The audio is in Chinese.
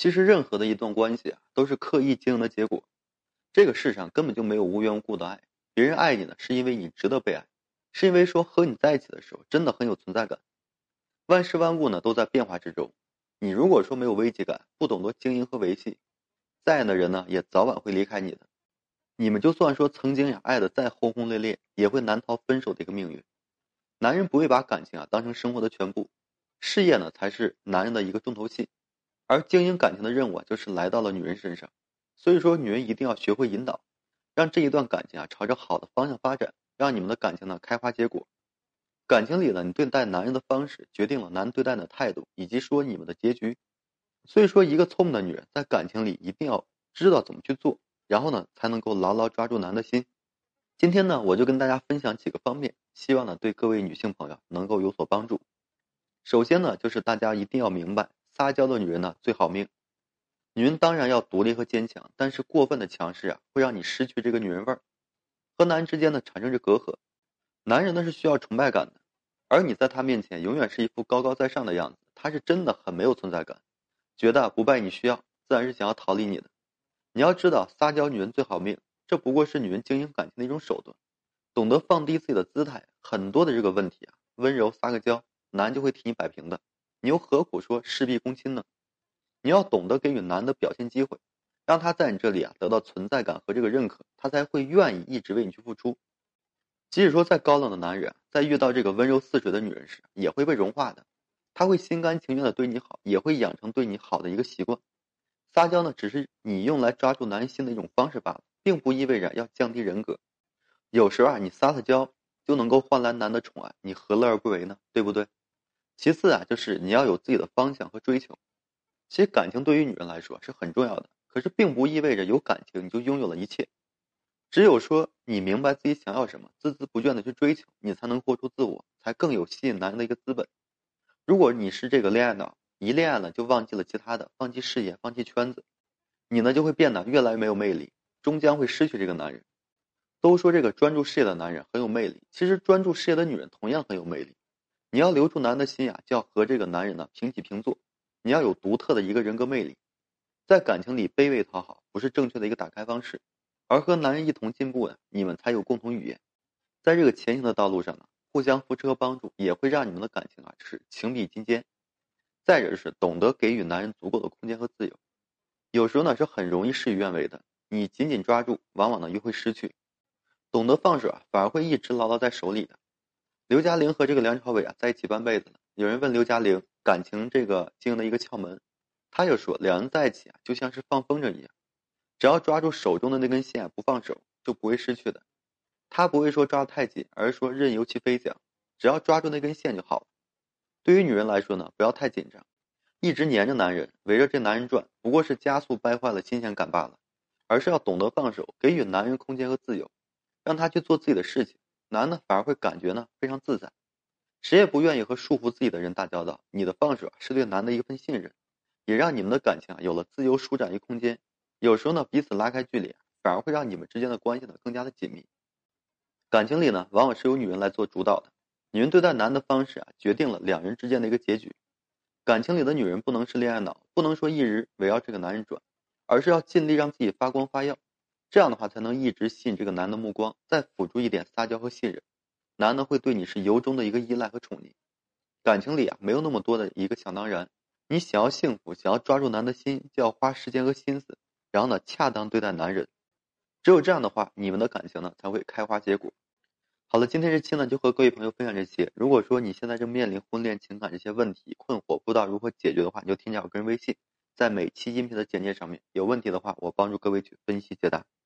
其实任何的一段关系啊，都是刻意经营的结果。这个世上根本就没有无缘无故的爱，别人爱你呢，是因为你值得被爱，是因为说和你在一起的时候真的很有存在感。万事万物呢都在变化之中，你如果说没有危机感，不懂得经营和维系，在爱的人呢也早晚会离开你的。你们就算说曾经呀爱的再轰轰烈烈，也会难逃分手的一个命运。男人不会把感情啊当成生活的全部，事业呢才是男人的一个重头戏，而经营感情的任务就是来到了女人身上。所以说，女人一定要学会引导，让这一段感情啊朝着好的方向发展，让你们的感情呢开花结果。感情里呢，你对待男人的方式决定了男人对待你的态度，以及说你们的结局。所以说，一个聪明的女人在感情里一定要知道怎么去做，然后呢才能够牢牢抓住男的心。今天呢，我就跟大家分享几个方面，希望呢对各位女性朋友能够有所帮助。首先呢，就是大家一定要明白，撒娇的女人呢最好命。女人当然要独立和坚强，但是过分的强势啊，会让你失去这个女人味儿，和男人之间呢产生着隔阂。男人呢是需要崇拜感的，而你在他面前永远是一副高高在上的样子，他是真的很没有存在感，觉得不拜你需要，自然是想要逃离你的。你要知道，撒娇女人最好命，这不过是女人经营感情的一种手段，懂得放低自己的姿态，很多的这个问题啊，温柔撒个娇，男人就会替你摆平的，你又何苦说事必躬亲呢？你要懂得给予男的表现机会，让他在你这里啊得到存在感和这个认可，他才会愿意一直为你去付出。即使说再高冷的男人，在遇到这个温柔似水的女人时，也会被融化的。他会心甘情愿的对你好，也会养成对你好的一个习惯。撒娇呢，只是你用来抓住男人心的一种方式罢了，并不意味着要降低人格。有时候啊，你撒撒娇就能够换来男的宠爱，你何乐而不为呢？对不对？其次啊，就是你要有自己的方向和追求。其实感情对于女人来说是很重要的，可是并不意味着有感情你就拥有了一切。只有说你明白自己想要什么，孜孜不倦的去追求，你才能活出自我，才更有吸引男人的一个资本。如果你是这个恋爱脑，一恋爱了就忘记了其他的，放弃事业，放弃圈子，你呢就会变得越来越没有魅力，终将会失去这个男人。都说这个专注事业的男人很有魅力，其实专注事业的女人同样很有魅力。你要留住男人的心呀，就要和这个男人呢平起平坐。你要有独特的一个人格魅力，在感情里卑微讨好不是正确的一个打开方式，而和男人一同进步呢，你们才有共同语言，在这个前行的道路上呢，互相扶持和帮助也会让你们的感情啊是情比金坚。再者是懂得给予男人足够的空间和自由，有时候呢是很容易事与愿违的，你紧紧抓住，往往呢又会失去。懂得放手啊，反而会一直牢牢在手里的。刘嘉玲和这个梁朝伟啊在一起半辈子了，有人问刘嘉玲。感情这个经营的一个窍门，她就说两人在一起啊，就像是放风筝一样，只要抓住手中的那根线不放手，就不会失去的。他不会说抓得太紧，而是说任由其飞翔，只要抓住那根线就好了。对于女人来说呢，不要太紧张，一直黏着男人，围着这男人转，不过是加速掰坏了新鲜感罢了。而是要懂得放手，给予男人空间和自由，让他去做自己的事情，男的反而会感觉呢非常自在。谁也不愿意和束缚自己的人打交道。你的放手是对男的一份信任，也让你们的感情啊有了自由舒展一空间。有时候呢，彼此拉开距离，反而会让你们之间的关系呢更加的紧密。感情里呢，往往是由女人来做主导的。女人对待男的方式啊，决定了两人之间的一个结局。感情里的女人不能是恋爱脑，不能说一直围绕这个男人转，而是要尽力让自己发光发耀。这样的话，才能一直吸引这个男的目光，再辅助一点撒娇和信任。男的会对你是由衷的一个依赖和宠溺，感情里啊没有那么多的一个想当然。你想要幸福，想要抓住男的心，就要花时间和心思，然后呢恰当对待男人。只有这样的话，你们的感情呢才会开花结果。好了，今天这期呢就和各位朋友分享这些。如果说你现在正面临婚恋情感这些问题困惑，不知道如何解决的话，你就添加我个人微信，在每期音频的简介上面。有问题的话，我帮助各位去分析解答。